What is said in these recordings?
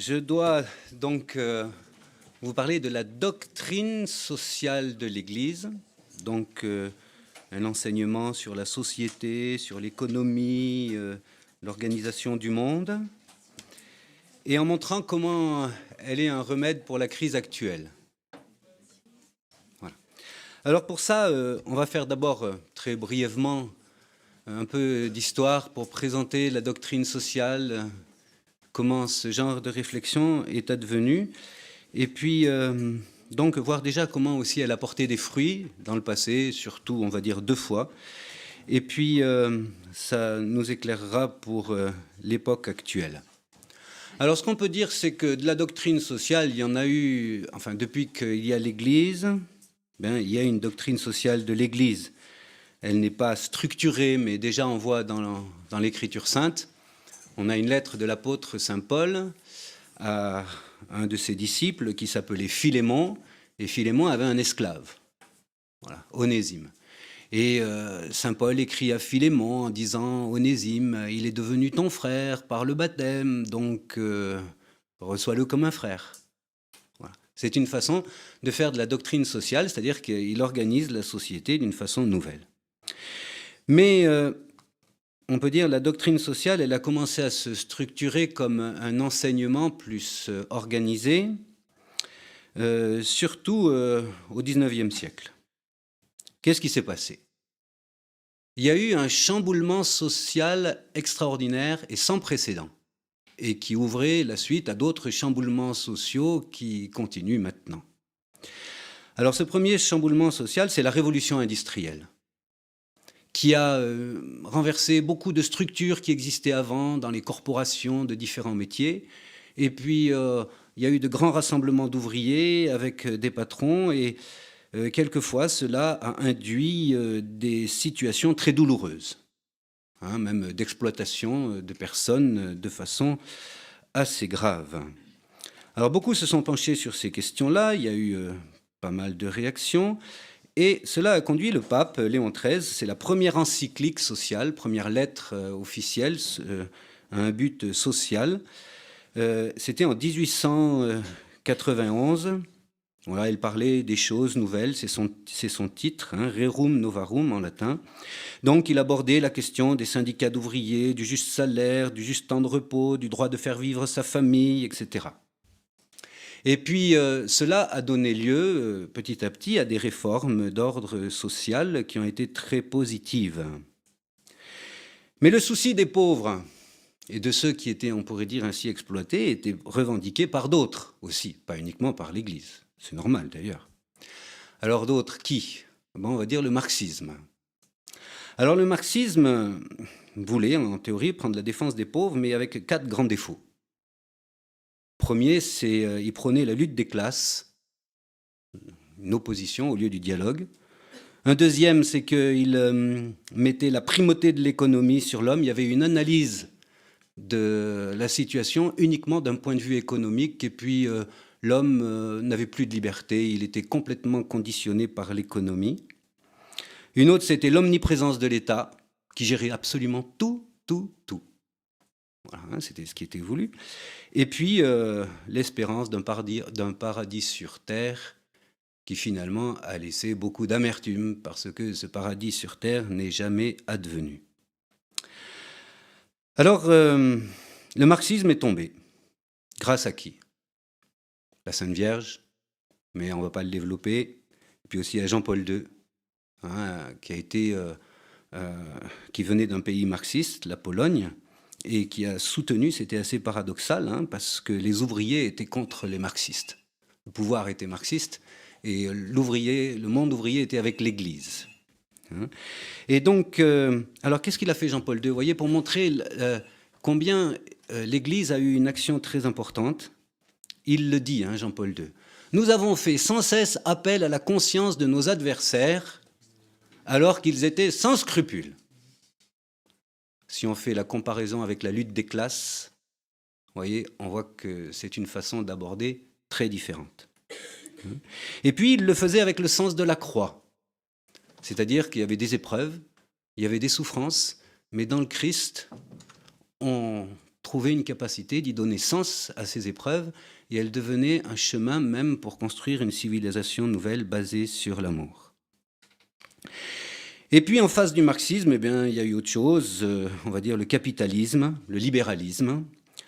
je dois donc euh, vous parler de la doctrine sociale de l'Église, donc euh, un enseignement sur la société, sur l'économie, euh, l'organisation du monde, et en montrant comment elle est un remède pour la crise actuelle. Alors pour ça, on va faire d'abord très brièvement un peu d'histoire pour présenter la doctrine sociale, comment ce genre de réflexion est advenu, et puis euh, donc voir déjà comment aussi elle a porté des fruits dans le passé, surtout on va dire deux fois, et puis euh, ça nous éclairera pour euh, l'époque actuelle. Alors ce qu'on peut dire, c'est que de la doctrine sociale, il y en a eu, enfin depuis qu'il y a l'Église, ben, il y a une doctrine sociale de l'Église. Elle n'est pas structurée, mais déjà on voit dans l'Écriture sainte on a une lettre de l'apôtre Saint Paul à un de ses disciples qui s'appelait Philémon, et Philémon avait un esclave, voilà, Onésime. Et euh, Saint Paul écrit à Philémon en disant Onésime, il est devenu ton frère par le baptême, donc euh, reçois-le comme un frère. C'est une façon de faire de la doctrine sociale, c'est-à-dire qu'il organise la société d'une façon nouvelle. Mais euh, on peut dire la doctrine sociale, elle a commencé à se structurer comme un enseignement plus euh, organisé, euh, surtout euh, au XIXe siècle. Qu'est-ce qui s'est passé? Il y a eu un chamboulement social extraordinaire et sans précédent, et qui ouvrait la suite à d'autres chamboulements sociaux qui continuent maintenant. Alors ce premier chamboulement social, c'est la révolution industrielle qui a euh, renversé beaucoup de structures qui existaient avant dans les corporations de différents métiers. Et puis, euh, il y a eu de grands rassemblements d'ouvriers avec euh, des patrons et quelquefois cela a induit des situations très douloureuses, hein, même d'exploitation de personnes de façon assez grave. Alors beaucoup se sont penchés sur ces questions-là, il y a eu pas mal de réactions. Et cela a conduit le pape Léon XIII, c'est la première encyclique sociale, première lettre euh, officielle euh, à un but social. Euh, c'était en 1891. Voilà, elle parlait des choses nouvelles, c'est son, son, titre, hein, Rerum Novarum en latin. Donc il abordait la question des syndicats d'ouvriers, du juste salaire, du juste temps de repos, du droit de faire vivre sa famille, etc. Et puis euh, cela a donné lieu euh, petit à petit à des réformes d'ordre social qui ont été très positives. Mais le souci des pauvres et de ceux qui étaient, on pourrait dire ainsi, exploités, était revendiqué par d'autres aussi, pas uniquement par l'Église. C'est normal d'ailleurs. Alors d'autres qui? On va dire le marxisme. Alors le marxisme voulait, en théorie, prendre la défense des pauvres, mais avec quatre grands défauts. Premier, c'est euh, il prônait la lutte des classes, une opposition au lieu du dialogue. Un deuxième, c'est qu'il euh, mettait la primauté de l'économie sur l'homme. Il y avait une analyse de la situation uniquement d'un point de vue économique. Et puis, euh, l'homme n'avait plus de liberté. Il était complètement conditionné par l'économie. Une autre, c'était l'omniprésence de l'État, qui gérait absolument tout, tout, tout. Hein, c'était ce qui était voulu. Et puis euh, l'espérance d'un paradis, sur terre qui finalement a laissé beaucoup d'amertume parce que ce paradis sur terre n'est jamais advenu. Alors, euh, le marxisme est tombé. Grâce à qui? La Sainte Vierge, mais on ne va pas le développer. Puis aussi à Jean-Paul II, hein, euh, qui venait d'un pays marxiste, la Pologne, et qui a soutenu, c'était assez paradoxal, hein, parce que les ouvriers étaient contre les marxistes. Le pouvoir était marxiste et l'ouvrier, le monde ouvrier était avec l'Église. Hein. Et donc, euh, alors qu'est-ce qu'il a fait Jean-Paul II? Vous voyez, pour montrer euh, combien euh, l'Église a eu une action très importante, il le dit, hein, Jean-Paul II. Nous avons fait sans cesse appel à la conscience de nos adversaires alors qu'ils étaient sans scrupules si on fait la comparaison avec la lutte des classes, voyez, on voit que c'est une façon d'aborder très différente. Et puis, il le faisait avec le sens de la croix. C'est-à-dire qu'il y avait des épreuves, il y avait des souffrances, mais dans le Christ, on trouver une capacité d'y donner sens à ces épreuves, et elles devenaient un chemin même pour construire une civilisation nouvelle basée sur l'amour. Et puis en face du marxisme, eh bien, il y a eu autre chose, euh, on va dire le capitalisme, le libéralisme.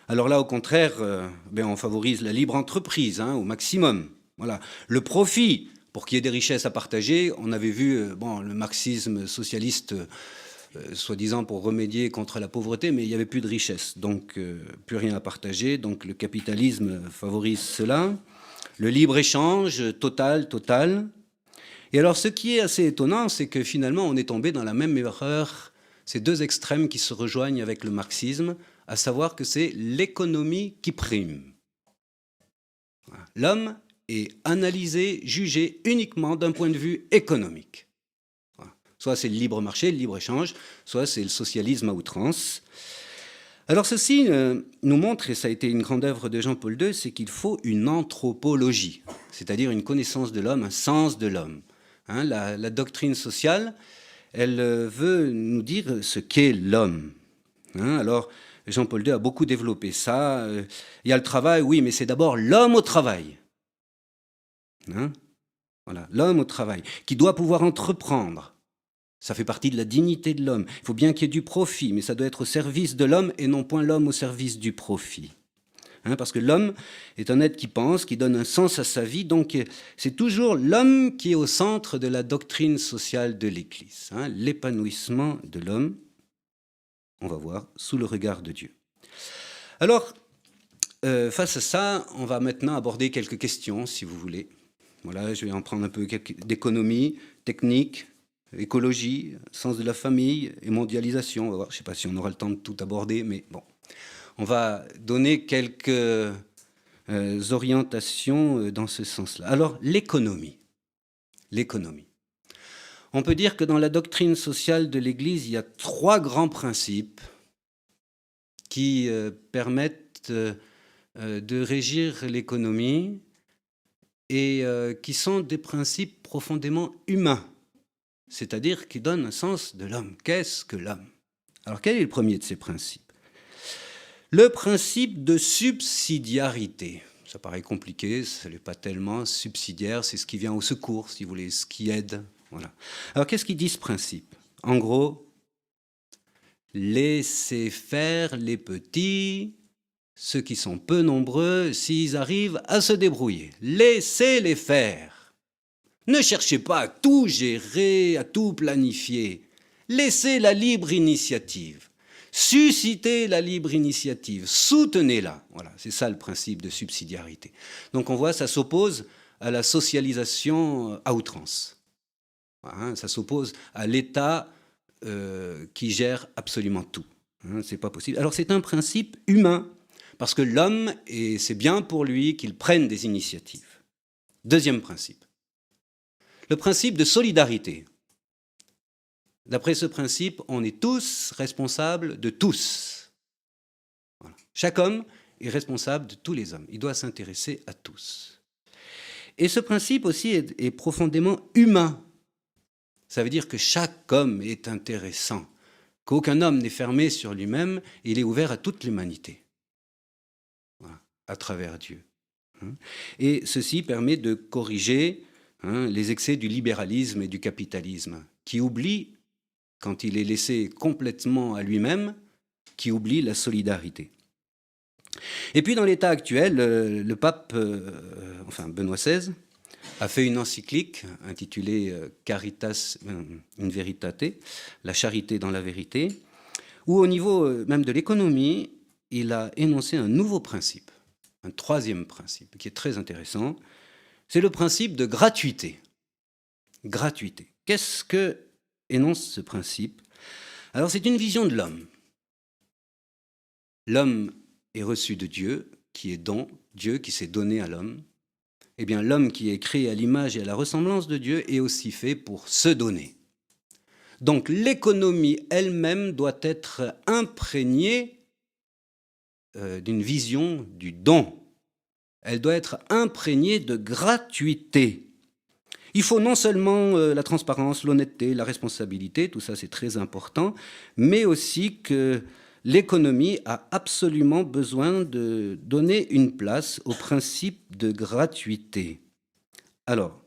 Alors là, au contraire, euh, ben, on favorise la libre entreprise hein, au maximum. Voilà. Le profit, pour qu'il y ait des richesses à partager, on avait vu euh, bon, le marxisme socialiste, soi-disant pour remédier contre la pauvreté, mais il n'y avait plus de richesse, donc plus rien à partager. Donc le capitalisme favorise cela. Le libre-échange total, total. Et alors, ce qui est assez étonnant, c'est que finalement, on est tombé dans la même erreur, ces deux extrêmes qui se rejoignent avec le marxisme, à savoir que c'est l'économie qui prime. L'homme est analysé, jugé uniquement d'un point de vue économique. Soit c'est le libre marché, le libre-échange, soit c'est le socialisme à outrance. Alors ceci euh, nous montre, et ça a été une grande œuvre de Jean-Paul II, c'est qu'il faut une anthropologie, c'est-à-dire une connaissance de l'homme, un sens de l'homme. Hein, la, doctrine sociale, elle euh, veut nous dire ce qu'est l'homme. Hein. alors, Jean-Paul II a beaucoup développé ça. Euh, il y a le travail, oui, mais c'est d'abord l'homme au travail. Hein. voilà, l'homme au travail, qui doit pouvoir entreprendre. Ça fait partie de la dignité de l'homme. Il faut bien qu'il y ait du profit, mais ça doit être au service de l'homme et non point l'homme au service du profit. Hein, parce que l'homme est un être qui pense, qui donne un sens à sa vie, donc c'est toujours l'homme qui est au centre de la doctrine sociale de l'Église, hein, l'épanouissement de l'homme, on va voir, sous le regard de Dieu. Alors, euh, face à ça, on va maintenant aborder quelques questions, si vous voulez. Voilà, je vais en prendre un peu d'économie, technique, écologie, sens de la famille et mondialisation. Je ne sais pas si on aura le temps de tout aborder, mais bon on va donner quelques euh, orientations euh, dans ce sens-là. Alors, l'économie. L'économie. On peut dire que dans la doctrine sociale de l'Église, il y a trois grands principes qui euh, permettent de régir l'économie et qui sont des principes profondément humains, c'est-à-dire qui donnent un sens de l'homme. Qu'est-ce que l'homme? Alors quel est le premier de ces principes? Le principe de subsidiarité. Ça paraît compliqué, ce n'est pas tellement subsidiaire, c'est ce qui vient au secours, si vous voulez, ce qui aide. Voilà. Alors qu'est-ce qu'il dit ce principe? En gros, laissez faire les petits, ceux qui sont peu nombreux, s'ils arrivent à se débrouiller. Laissez-les faire. Ne cherchez pas à tout gérer, à tout planifier. Laissez la libre initiative. Suscitez la libre initiative, soutenez-la. Voilà, c'est ça le principe de subsidiarité. Donc on voit, ça s'oppose à la socialisation à outrance. Hein, ça s'oppose à l'État euh, qui gère absolument tout. Hein, c'est pas possible. Alors c'est un principe humain, parce que l'homme, et c'est bien pour lui qu'il prenne des initiatives. Deuxième principe. Le principe de solidarité. D'après ce principe, on est tous responsables de tous. Chaque homme est responsable de tous les hommes. Il doit s'intéresser à tous. Et ce principe aussi est, profondément humain. Ça veut dire que chaque homme est intéressant, qu'aucun homme n'est fermé sur lui-même, il est ouvert à toute l'humanité, à travers Dieu. Hein. Et ceci permet de corriger hein, les excès du libéralisme et du capitalisme, qui oublient quand il est laissé complètement à lui-même, qui oublie la solidarité. Et puis dans l'état actuel, euh, le, pape, euh, enfin Benoît XVI, a fait une encyclique intitulée euh, Caritas in Veritate, la charité dans la vérité, où au niveau même de l'économie, il a énoncé un nouveau principe, un troisième principe qui est très intéressant, c'est le principe de gratuité. Gratuité. Qu'est-ce que énonce ce principe. Alors c'est une vision de l'homme. L'homme est reçu de Dieu, qui est don, Dieu qui s'est donné à l'homme. Eh bien l'homme qui est créé à l'image et à la ressemblance de Dieu est aussi fait pour se donner. Donc l'économie elle-même doit être imprégnée euh, d'une vision du don. Elle doit être imprégnée de gratuité. Il faut non seulement euh, la transparence, l'honnêteté, la responsabilité, tout ça c'est très important, mais aussi que l'économie a absolument besoin de donner une place au principe de gratuité. Alors,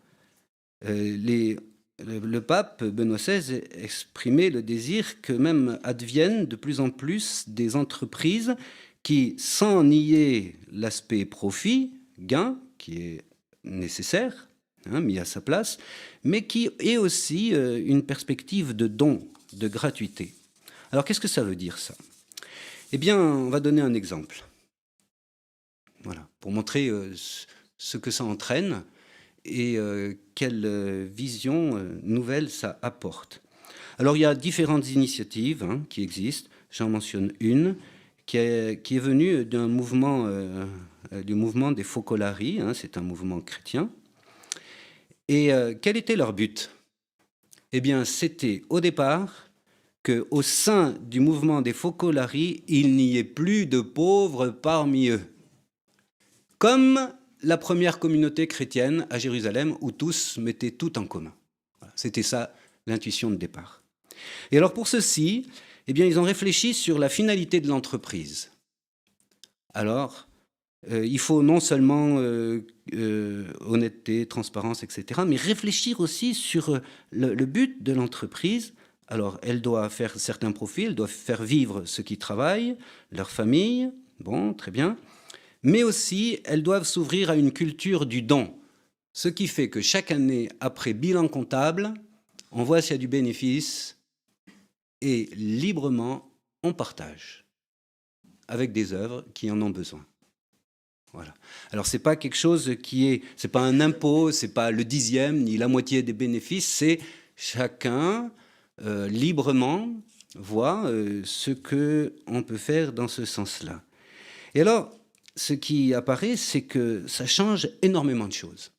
euh, les, le, pape Benoît XVI exprimait le désir que même adviennent de plus en plus des entreprises qui, sans nier l'aspect profit, gain, qui est nécessaire, mis à sa place, mais qui est aussi euh, une perspective de don, de gratuité. Alors qu'est-ce que ça veut dire ça? Eh bien, on va donner un exemple. Voilà, pour montrer euh, ce que ça entraîne et euh, quelle vision nouvelle ça apporte. Alors il y a différentes initiatives hein, qui existent. J'en mentionne une qui est, qui est venue d'un mouvement, du mouvement des Focolari. Hein, c'est un mouvement chrétien et euh, quel était leur but? Eh bien, c'était au départ qu'au sein du mouvement des Focolari, il n'y ait plus de pauvres parmi eux. Comme la première communauté chrétienne à Jérusalem, où tous mettaient tout en commun. C'était ça l'intuition de départ. Et alors pour ceci, eh bien, ils ont réfléchi sur la finalité de l'entreprise. Alors, euh, il faut non seulement euh, euh, honnêteté, transparence, etc., mais réfléchir aussi sur le, but de l'entreprise. Alors, elle doit faire certains profils, elle doit faire vivre ceux qui travaillent, leur famille, bon, très bien, mais aussi elles doivent s'ouvrir à une culture du don, ce qui fait que chaque année, après bilan comptable, on voit s'il y a du bénéfice et librement, on partage avec des œuvres qui en ont besoin. Alors c'est pas quelque chose qui est, c'est pas un impôt, c'est pas le dixième ni la moitié des bénéfices, c'est chacun euh, librement voit euh, ce que on peut faire dans ce sens-là. Et alors, ce qui apparaît, c'est que ça change énormément de choses.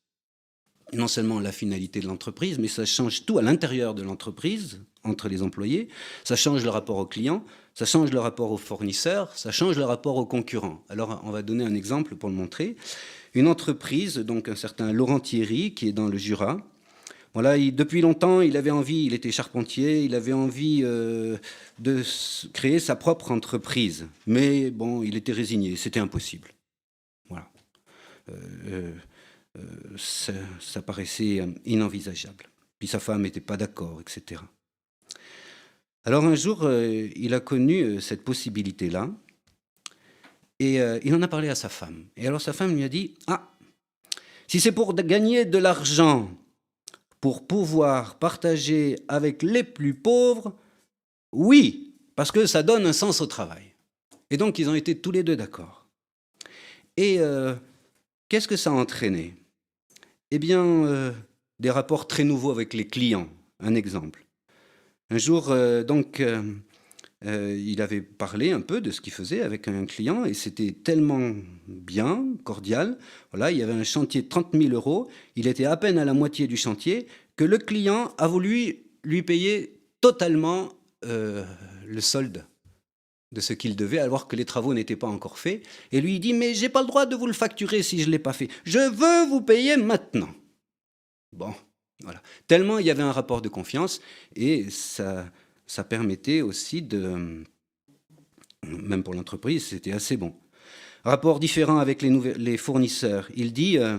Non seulement la finalité de l'entreprise, mais ça change tout à l'intérieur de l'entreprise, entre les employés, ça change le rapport aux clients, ça change le rapport aux fournisseurs, ça change le rapport aux concurrents. Alors, on va donner un exemple pour le montrer. Une entreprise, donc un certain Laurent Thierry, qui est dans le Jura. Voilà, depuis longtemps, il avait envie, il était charpentier, il avait envie euh, de créer sa propre entreprise. Mais bon, il était résigné, c'était impossible. Voilà. Euh, euh, ça, ça paraissait inenvisageable. Puis sa femme n'était pas d'accord, etc. Alors un jour, euh, il a connu euh, cette possibilité-là et euh, il en a parlé à sa femme. Et alors sa femme lui a dit, ah, si c'est pour gagner de l'argent, pour pouvoir partager avec les plus pauvres, oui, parce que ça donne un sens au travail. Et donc ils ont été tous les deux d'accord. Et qu'est-ce que ça a entraîné? Eh bien, des rapports très nouveaux avec les clients. Un exemple. Un jour, euh, donc, euh, euh, il avait parlé un peu de ce qu'il faisait avec un client et c'était tellement bien, cordial. Voilà, il y avait un chantier de 30 000 euros. Il était à peine à la moitié du chantier que le client a voulu lui payer totalement le solde de ce qu'il devait, alors que les travaux n'étaient pas encore faits. Et lui, il dit, mais j'ai pas le droit de vous le facturer si je ne l'ai pas fait. Je veux vous payer maintenant. Bon, voilà. Tellement il y avait un rapport de confiance et ça, ça permettait aussi de, même pour l'entreprise, c'était assez bon. Rapport différent avec les, fournisseurs. Il dit, euh,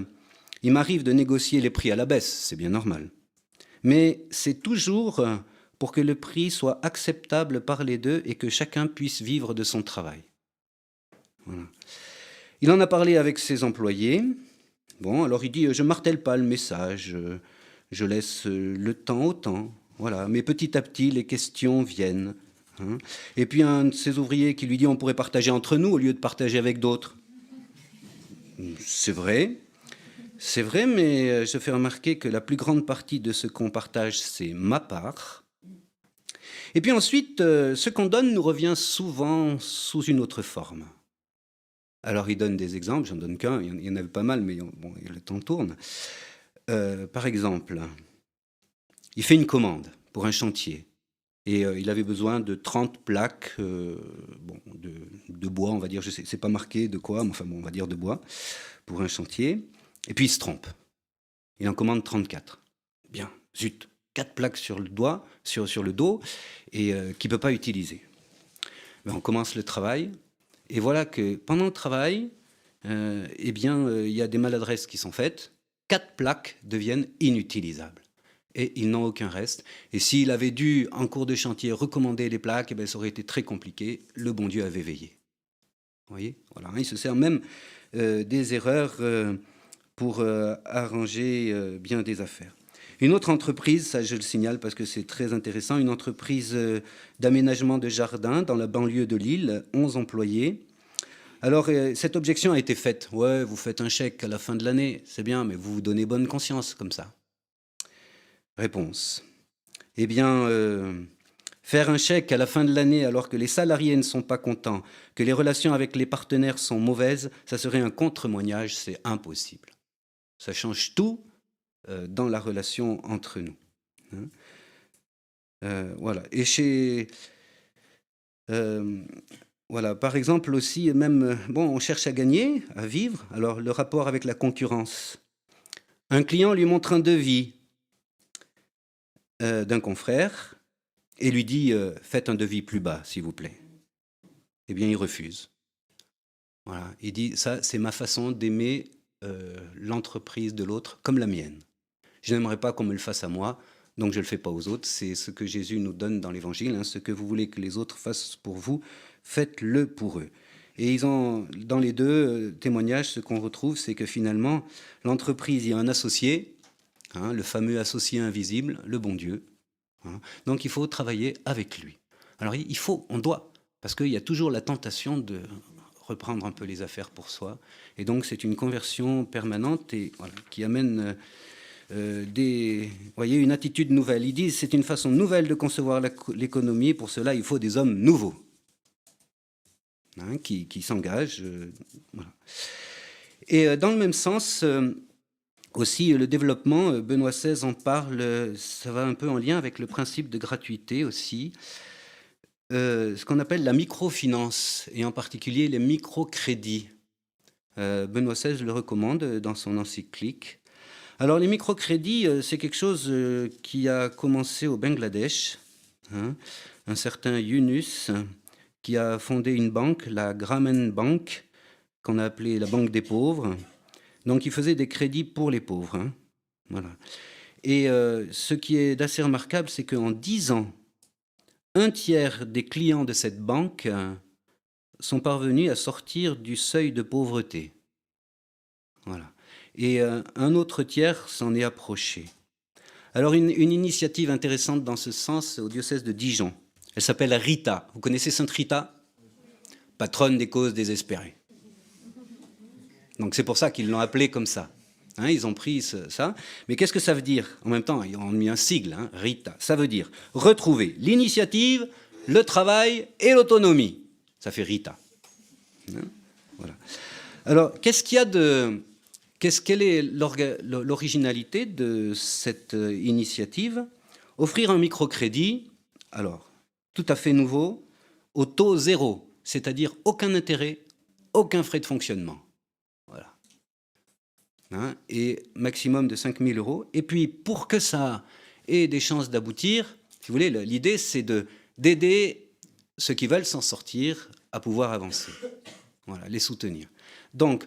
il m'arrive de négocier les prix à la baisse, c'est bien normal. Mais c'est toujours euh, pour que le prix soit acceptable par les deux et que chacun puisse vivre de son travail. Il en a parlé avec ses employés. Bon, alors il dit, je martèle pas le message je laisse euh, le temps au temps. Voilà. Mais petit à petit, les questions viennent. Hein. Et puis un de ses ouvriers qui lui dit on pourrait partager entre nous au lieu de partager avec d'autres. C'est vrai, c'est vrai, mais euh, je fais remarquer que la plus grande partie de ce qu'on partage, c'est ma part. Et puis ensuite, euh, ce qu'on donne nous revient souvent sous une autre forme. Alors il donne des exemples, j'en donne qu'un, il y en avait pas mal, mais bon, le temps tourne. Euh, par exemple, il fait une commande pour un chantier et euh, il avait besoin de 30 plaques bon, de, bois, on va dire, je sais, c'est pas marqué de quoi, mais enfin bon, on va dire de bois, pour un chantier. Et puis il se trompe. Il en commande 34. Bien, zut, quatre plaques sur le doigt, sur, sur le dos, et qu'il ne peut pas utiliser. ben, on commence le travail, et voilà que pendant le travail, euh, eh bien, il y a des maladresses qui sont faites, quatre plaques deviennent inutilisables et ils n'ont aucun reste. Et s'il avait dû, en cours de chantier, recommander les plaques, eh bien, ça aurait été très compliqué. Le bon Dieu avait veillé. Vous voyez? Voilà. Il se sert même euh, des erreurs euh, pour euh, arranger bien des affaires. Une autre entreprise, ça je le signale parce que c'est très intéressant, une entreprise d'aménagement de jardins dans la banlieue de Lille, 11 employés. Alors, cette objection a été faite. Ouais, vous faites un chèque à la fin de l'année, c'est bien, mais vous vous donnez bonne conscience comme ça. Réponse. Eh bien, euh, faire un chèque à la fin de l'année alors que les salariés ne sont pas contents, que les relations avec les partenaires sont mauvaises, ça serait un contre-moignage, c'est impossible. Ça change tout euh, dans la relation entre nous. Hein. Euh, voilà. Et chez. voilà, par exemple aussi, même, bon, on cherche à gagner, à vivre, alors le rapport avec la concurrence. Un client lui montre un devis, euh, d'un confrère et lui dit euh, Faites un devis plus bas, s'il vous plaît. Eh bien, il refuse. Voilà. Il dit Ça, c'est ma façon d'aimer euh, l'entreprise de l'autre comme la mienne. Je n'aimerais pas qu'on me le fasse à moi, donc je ne le fais pas aux autres. C'est ce que Jésus nous donne dans l'Évangile. Hein. ce que vous voulez que les autres fassent pour vous, faites-le pour eux. Et ils ont, dans les deux témoignages, ce qu'on retrouve, c'est que finalement, l'entreprise, il y a un associé, Hein, le fameux associé invisible, le bon Dieu. Hein. Donc il faut travailler avec lui. Alors il faut, on doit, parce qu'il y a toujours la tentation de reprendre un peu les affaires pour soi. Et donc c'est une conversion permanente et qui amène euh, voyez, une attitude nouvelle. Ils disent c'est une façon nouvelle de concevoir l'économie. Pour cela, il faut des hommes nouveaux hein, qui, s'engagent. Euh, et euh, dans le même sens, aussi, le développement, Benoît XVI en parle, ça va un peu en lien avec le principe de gratuité aussi. Ce qu'on appelle la microfinance, et en particulier les microcrédits. Benoît XVI le recommande dans son encyclique. Alors les microcrédits, c'est quelque chose qui a commencé au Bangladesh. Hein. Un certain Yunus, qui a fondé une banque, la Grameen Bank, qu'on a appelée la Banque des pauvres. Donc il faisait des crédits pour les pauvres. Hein. Voilà. Et euh, ce qui est d'assez remarquable, c'est qu'en 10 ans, un tiers des clients de cette banque euh, sont parvenus à sortir du seuil de pauvreté. Voilà. Et un autre tiers s'en est approché. Alors une, initiative intéressante dans ce sens au diocèse de Dijon. Elle s'appelle Rita. Vous connaissez Sainte Rita? Patronne des causes désespérées. Donc c'est pour ça qu'ils l'ont appelé comme ça. Hein, ils ont pris ça. Mais qu'est-ce que ça veut dire? En même temps, ils ont mis un sigle, hein, RITA. Ça veut dire retrouver l'initiative, le travail et l'autonomie. Ça fait RITA. Hein, voilà. Alors, qu'est-ce qu'il y a de. Quelle est l'originalité de cette euh, initiative? Offrir un microcrédit, alors, tout à fait nouveau, au taux zéro, c'est-à-dire aucun intérêt, aucun frais de fonctionnement. Hein, et maximum de 5 000 euros. Et puis, pour que ça ait des chances d'aboutir, si vous voulez, l'idée, c'est de, d'aider ceux qui veulent s'en sortir à pouvoir avancer. Voilà, les soutenir. Donc,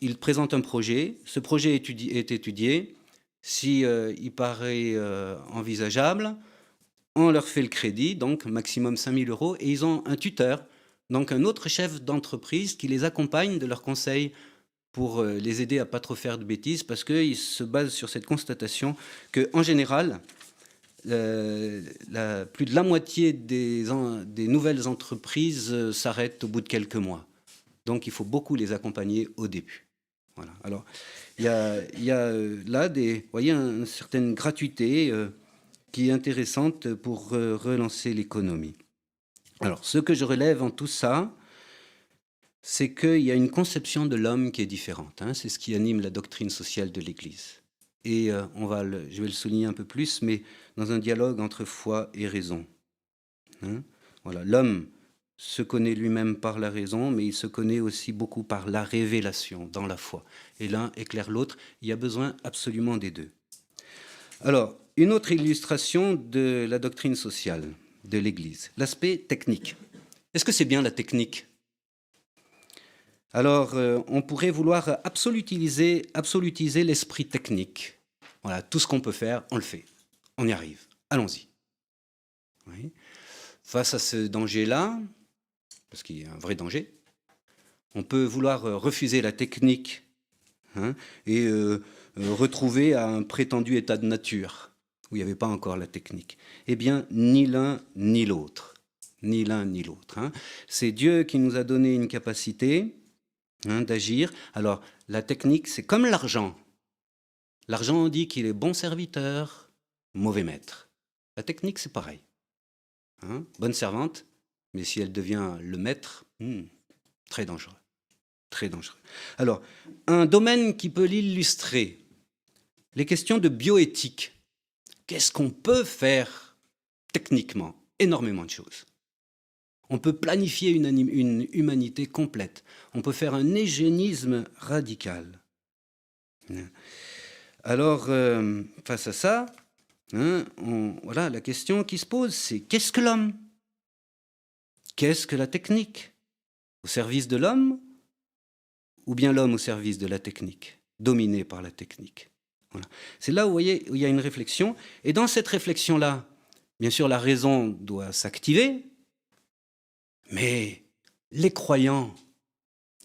ils présentent un projet. Ce projet est étudié. Si euh, il paraît euh, envisageable, on leur fait le crédit, donc maximum 5 000 euros, et ils ont un tuteur, donc un autre chef d'entreprise qui les accompagne de leurs conseils pour euh, les aider à pas trop faire de bêtises, parce qu'ils se basent sur cette constatation que, en général, plus de la moitié des, nouvelles entreprises s'arrêtent au bout de quelques mois. Donc, il faut beaucoup les accompagner au début. Voilà. Alors, il y a, a là des, voyez, une certaine gratuité qui est intéressante pour relancer l'économie. Alors, ce que je relève en tout ça, c'est qu'il y a une conception de l'homme qui est différente. Hein. C'est ce qui anime la doctrine sociale de l'Église. Et euh, on va je vais le souligner un peu plus, mais dans un dialogue entre foi et raison. Hein. voilà, l'homme se connaît lui-même par la raison, mais il se connaît aussi beaucoup par la révélation dans la foi. Et l'un éclaire l'autre. Il y a besoin absolument des deux. Alors, une autre illustration de la doctrine sociale de l'Église, l'aspect technique. Est-ce que c'est bien la technique? Alors, euh, on pourrait vouloir absolutiser, absolutiser l'esprit technique. Voilà, tout ce qu'on peut faire, on le fait. On y arrive. Allons-y. Face à ce danger-là, parce qu'il y a un vrai danger, on peut vouloir refuser la technique hein, et euh, retrouver un prétendu état de nature où il n'y avait pas encore la technique. Eh bien, ni l'un ni l'autre. Ni l'un ni l'autre. Hein. C'est Dieu qui nous a donné une capacité hein, d'agir. Alors, la technique, c'est comme l'argent. L'argent, on dit qu'il est bon serviteur, mauvais maître. La technique, c'est pareil. Hein. bonne servante, mais si elle devient le maître, hmm, très dangereux. Très dangereux. Alors, un domaine qui peut l'illustrer, les questions de bioéthique qu'est-ce qu'on peut faire techniquement? Énormément de choses. On peut planifier une, humanité complète. On peut faire un égénisme radical. Alors, euh, face à ça, hein, voilà, la question qui se pose, c'est qu'est-ce que l'homme? Qu'est-ce que la technique? Au service de l'homme Ou bien l'homme au service de la technique, dominé par la technique? C'est là où, il y a une réflexion. Et dans cette réflexion-là, bien sûr, la raison doit s'activer, mais les croyants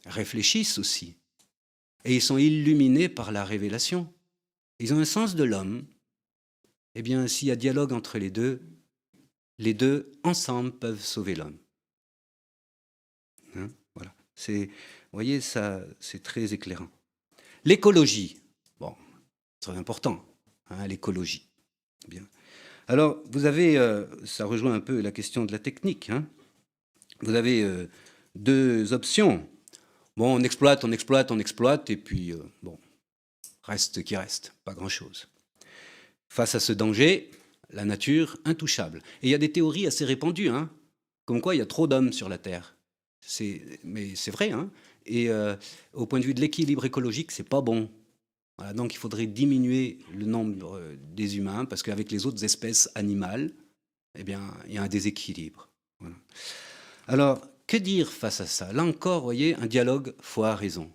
réfléchissent aussi. Et ils sont illuminés par la révélation. Ils ont un sens de l'homme. Eh bien, s'il y a dialogue entre les deux, les deux ensemble peuvent sauver l'homme. C'est, vous voyez, ça, c'est très éclairant. L'écologie. Très important, hein, l'écologie. Bien. Alors, vous avez, euh, ça rejoint un peu la question de la technique. Hein. Vous avez euh, deux options. Bon, on exploite, on exploite, on exploite, et puis, euh, bon, reste qui reste, pas grand-chose. Face à ce danger, la nature intouchable. Et il y a des théories assez répandues, hein, comme quoi il y a trop d'hommes sur la Terre. Mais c'est vrai, hein. Et au point de vue de l'équilibre écologique, c'est pas bon donc il faudrait diminuer le nombre euh, des humains parce qu'avec les autres espèces animales, eh bien, il y a un déséquilibre. Alors, que dire face à ça? Là encore, vous voyez, un dialogue foi raison.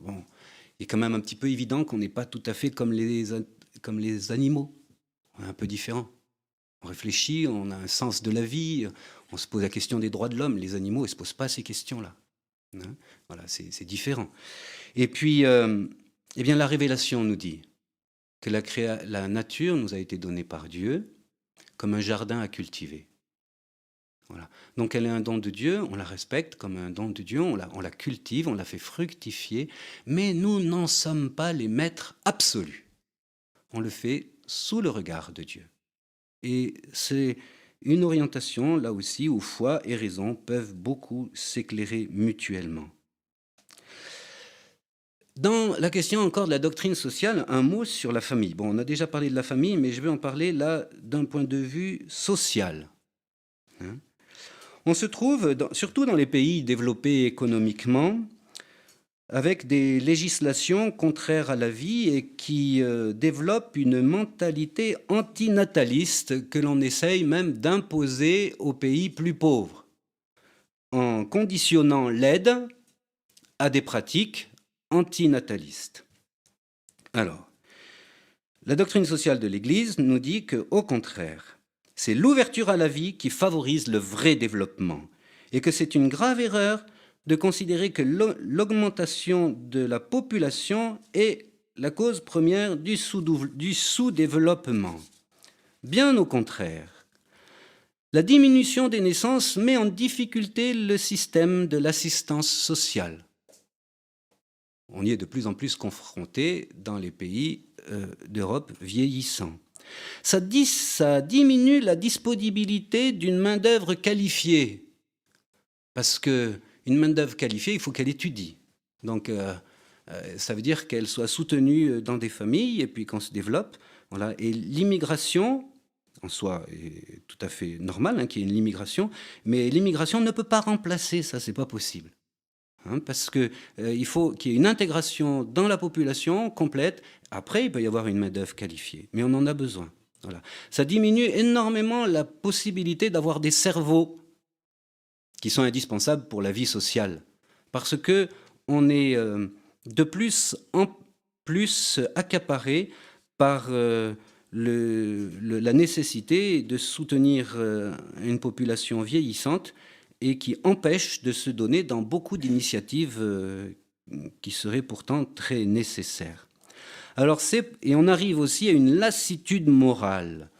Bon, il est quand même un petit peu évident qu'on n'est pas tout à fait comme les, comme les animaux. On est un peu différent. On réfléchit, on a un sens de la vie, on se pose la question des droits de l'homme. Les animaux, ils ne se posent pas ces questions-là. Hein voilà, c'est différent. Et puis, euh, eh bien, la révélation nous dit que la, nature nous a été donnée par Dieu comme un jardin à cultiver. Voilà. Donc elle est un don de Dieu, on la respecte comme un don de Dieu, on la, on la cultive, on la fait fructifier, mais nous n'en sommes pas les maîtres absolus. On le fait sous le regard de Dieu. Et c'est une orientation, là aussi, où foi et raison peuvent beaucoup s'éclairer mutuellement. Dans la question encore de la doctrine sociale, un mot sur la famille. Bon, on a déjà parlé de la famille, mais je vais en parler là d'un point de vue social. Hein. on se trouve, surtout dans les pays développés économiquement, avec des législations contraires à la vie et qui euh, développent une mentalité antinataliste que l'on essaye même d'imposer aux pays plus pauvres, en conditionnant l'aide à des pratiques antinataliste. Alors, la doctrine sociale de l'Église nous dit que, au contraire, c'est l'ouverture à la vie qui favorise le vrai développement et que c'est une grave erreur de considérer que l'augmentation de la population est la cause première du sous-développement. Bien au contraire, la diminution des naissances met en difficulté le système de l'assistance sociale. On y est de plus en plus confronté dans les pays euh, d'Europe vieillissants. Ça, ça, diminue la disponibilité d'une main-d'œuvre qualifiée. Parce qu'une main-d'œuvre qualifiée, il faut qu'elle étudie. Donc, euh, euh, ça veut dire qu'elle soit soutenue dans des familles et puis qu'on se développe. Voilà. Et l'immigration, en soi, est tout à fait normal hein, qu'il y ait une immigration, mais l'immigration ne peut pas remplacer ça, c'est pas possible. Hein, parce qu'il euh, faut qu'il y ait une intégration dans la population complète. Après, il peut y avoir une main-d'œuvre qualifiée, mais on en a besoin. Voilà. Ça diminue énormément la possibilité d'avoir des cerveaux qui sont indispensables pour la vie sociale. Parce que on est euh, de plus en plus accaparé par euh, la nécessité de soutenir euh, une population vieillissante et qui empêche de se donner dans beaucoup d'initiatives qui seraient pourtant très nécessaires. Et on arrive aussi à une lassitude morale.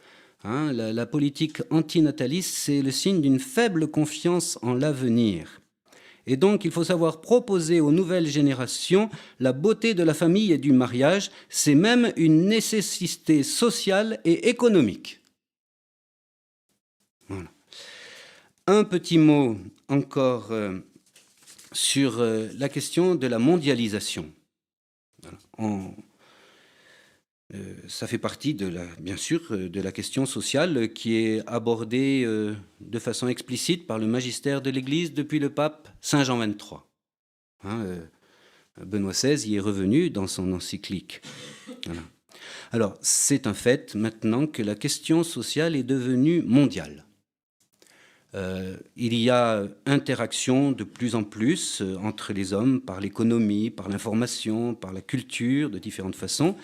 Hein. la, politique antinataliste, c'est le signe d'une faible confiance en l'avenir. Et donc, il faut savoir proposer aux nouvelles générations la beauté de la famille et du mariage. C'est même une nécessité sociale et économique. Un petit mot encore euh, sur euh, la question de la mondialisation. Euh, ça fait partie, de bien sûr, euh, de la question sociale qui est abordée euh, de façon explicite par le magistère de l'Église depuis le pape Saint Jean XXIII. Hein, Benoît XVI y est revenu dans son encyclique. Alors, c'est un fait maintenant que la question sociale est devenue mondiale. il y a interaction de plus en plus entre les hommes par l'économie, par l'information, par la culture, de différentes façons.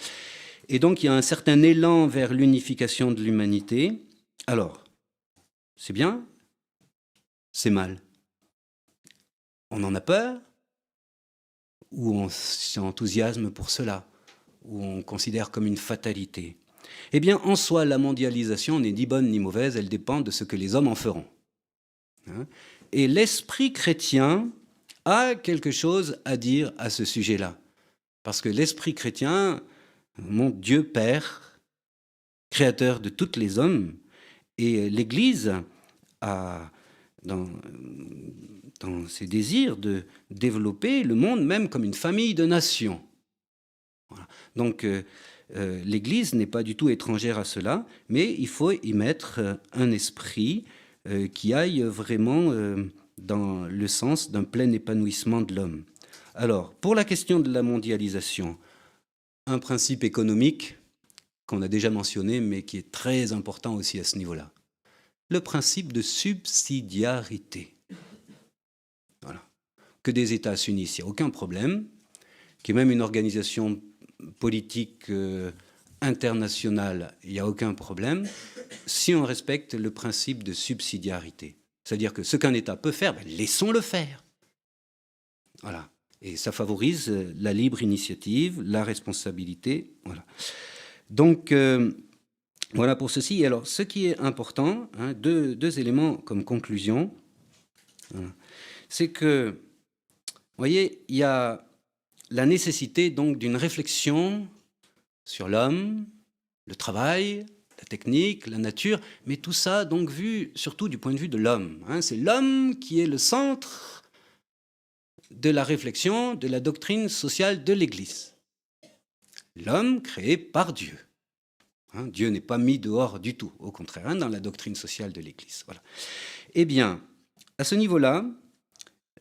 Et donc il y a un certain élan vers l'unification de l'humanité. Alors, c'est bien, c'est mal. On en a peur ou on s'enthousiasme pour cela, ou on considère comme une fatalité. Eh bien, en soi, la mondialisation n'est ni bonne ni mauvaise, elle dépend de ce que les hommes en feront. Hein. Et l'esprit chrétien a quelque chose à dire à ce sujet-là. Parce que l'esprit chrétien, mon Dieu Père, créateur de tous les hommes, et l'Église a, dans, ses désirs, de développer le monde même comme une famille de nations. Donc, euh, euh, l'Église n'est pas du tout étrangère à cela, mais il faut y mettre euh, un esprit qui aille vraiment dans le sens d'un plein épanouissement de l'homme. Alors, pour la question de la mondialisation, un principe économique qu'on a déjà mentionné, mais qui est très important aussi à ce niveau-là. Le principe de subsidiarité. Voilà. Que des États s'unissent, il n'y a aucun problème. Que même une organisation politique euh, internationale, il n'y a aucun problème, si on respecte le principe de subsidiarité. C'est-à-dire que ce qu'un État peut faire, ben, laissons-le faire. Voilà. Et ça favorise euh, la libre initiative, la responsabilité. Voilà. Donc, euh, voilà pour ceci. Alors, ce qui est important, hein, deux, éléments comme conclusion, c'est que, vous voyez, il y a la nécessité donc d'une réflexion sur l'homme, le travail, la technique, la nature, mais tout ça donc vu surtout du point de vue de l'homme. Hein. C'est l'homme qui est le centre de la réflexion de la doctrine sociale de l'Église. L'homme créé par Dieu. Hein, Dieu n'est pas mis dehors du tout, au contraire, hein, dans la doctrine sociale de l'Église. Voilà. Eh bien, à ce niveau-là,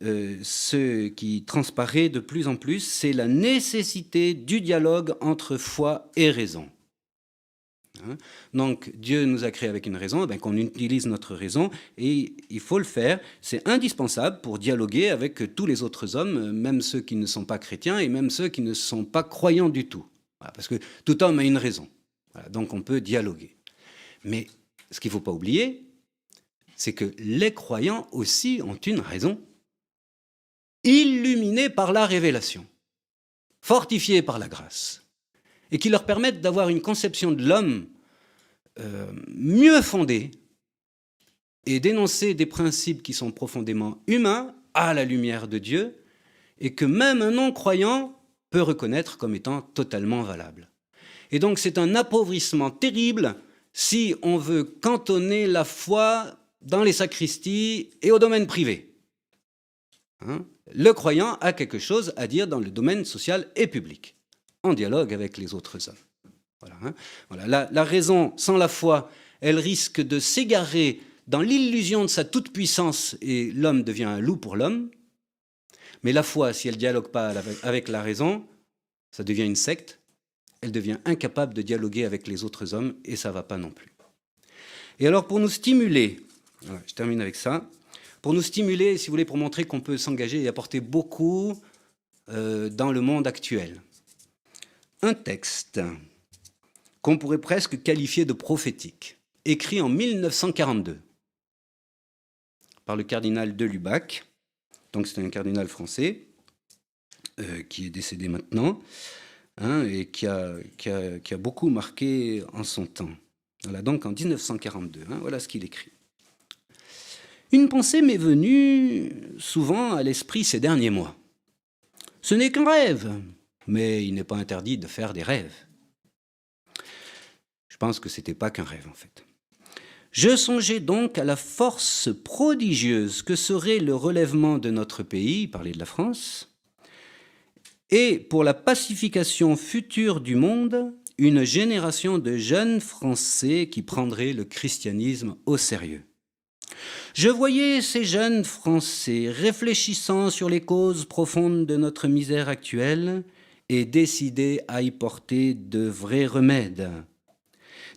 euh, ce qui transparaît de plus en plus, c'est la nécessité du dialogue entre foi et raison. Hein? Donc Dieu nous a créé avec une raison, ben, qu'on utilise notre raison, et il faut le faire. C'est indispensable pour dialoguer avec tous les autres hommes, même ceux qui ne sont pas chrétiens et même ceux qui ne sont pas croyants du tout. parce que tout homme a une raison. donc on peut dialoguer. Mais ce qu'il ne faut pas oublier, c'est que les croyants aussi ont une raison. Illuminés par la révélation, fortifiés par la grâce et qui leur permettent d'avoir une conception de l'homme euh, mieux fondée et d'énoncer des principes qui sont profondément humains à la lumière de Dieu et que même un non-croyant peut reconnaître comme étant totalement valable. Et donc c'est un appauvrissement terrible si on veut cantonner la foi dans les sacristies et au domaine privé. Hein? Le croyant a quelque chose à dire dans le domaine social et public en dialogue avec les autres hommes. Voilà, hein. voilà. La, raison sans la foi, elle risque de s'égarer dans l'illusion de sa toute-puissance et l'homme devient un loup pour l'homme. Mais la foi, si elle ne dialogue pas avec la raison, ça devient une secte. Elle devient incapable de dialoguer avec les autres hommes et ça ne va pas non plus. Et alors pour nous stimuler, je termine avec ça, pour nous stimuler, si vous voulez, pour montrer qu'on peut s'engager et apporter beaucoup euh, dans le monde actuel. Un texte qu'on pourrait presque qualifier de prophétique, écrit en 1942 par le cardinal de Lubac, donc c'est un cardinal français, euh, qui est décédé maintenant, hein, et qui a, beaucoup marqué en son temps. Voilà, donc en 1942, hein, voilà ce qu'il écrit. Une pensée m'est venue souvent à l'esprit ces derniers mois. Ce n'est qu'un rêve, mais il n'est pas interdit de faire des rêves. Je pense que ce n'était pas qu'un rêve en fait. Je songeais donc à la force prodigieuse que serait le relèvement de notre pays, parler de la France, et pour la pacification future du monde, une génération de jeunes Français qui prendraient le christianisme au sérieux. Je voyais ces jeunes Français réfléchissant sur les causes profondes de notre misère actuelle et décidés à y porter de vrais remèdes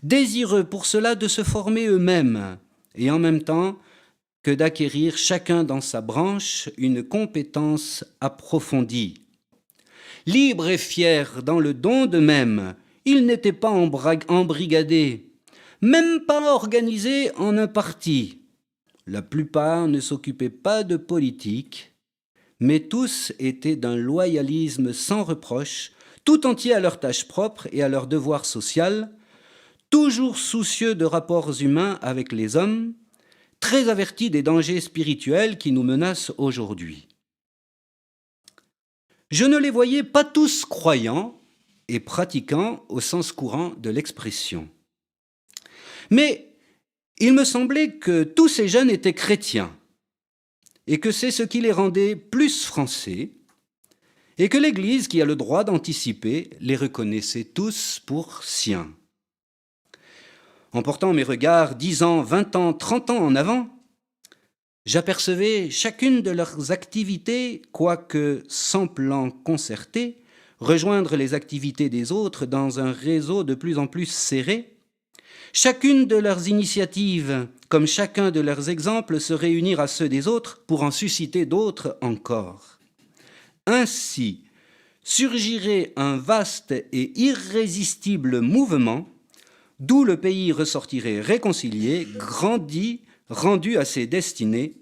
désireux pour cela de se former eux-mêmes et en même temps que d'acquérir chacun dans sa branche une compétence approfondie. Libres et fiers dans le don d'eux-mêmes, ils n'étaient pas embrigadés, même pas organisés en un parti. La plupart ne s'occupaient pas de politique, mais tous étaient d'un loyalisme sans reproche, tout entier à leurs tâches propres et à leurs devoirs sociaux, toujours soucieux de rapports humains avec les hommes, très avertis des dangers spirituels qui nous menacent aujourd'hui. Je ne les voyais pas tous croyants et pratiquants au sens courant de l'expression. Mais il me semblait que tous ces jeunes étaient chrétiens et que c'est ce qui les rendait plus français et que l'Église, qui a le droit d'anticiper, les reconnaissait tous pour siens. En portant mes regards dix ans, vingt ans, trente ans en avant, j'apercevais chacune de leurs activités, quoique sans plan concerté, rejoindre les activités des autres dans un réseau de plus en plus serré, chacune de leurs initiatives, comme chacun de leurs exemples, se réunir à ceux des autres pour en susciter d'autres encore. Ainsi surgirait un vaste et irrésistible mouvement d'où le pays ressortirait réconcilié, grandi, rendu à ses destinées,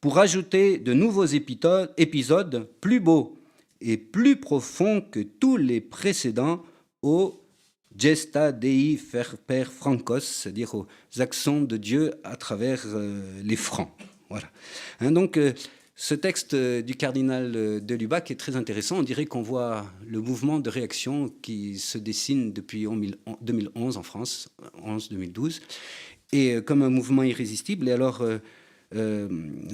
pour ajouter de nouveaux épisodes plus beaux et plus profonds que tous les précédents au Gesta Dei per Francos, c'est-à-dire aux accents de Dieu à travers euh, les francs. Voilà. Hein, donc, euh, ce texte euh, du cardinal de Lubac est très intéressant. On dirait qu'on voit le mouvement de réaction qui se dessine depuis 2011 en France, 11-2012, et comme un mouvement irrésistible. Et alors,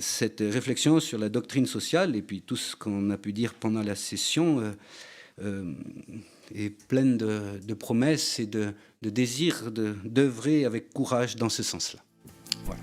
cette réflexion sur la doctrine sociale et puis tout ce qu'on a pu dire pendant la session est pleine de, promesses et de, de désir d'œuvrer avec courage dans ce sens-là. Voilà.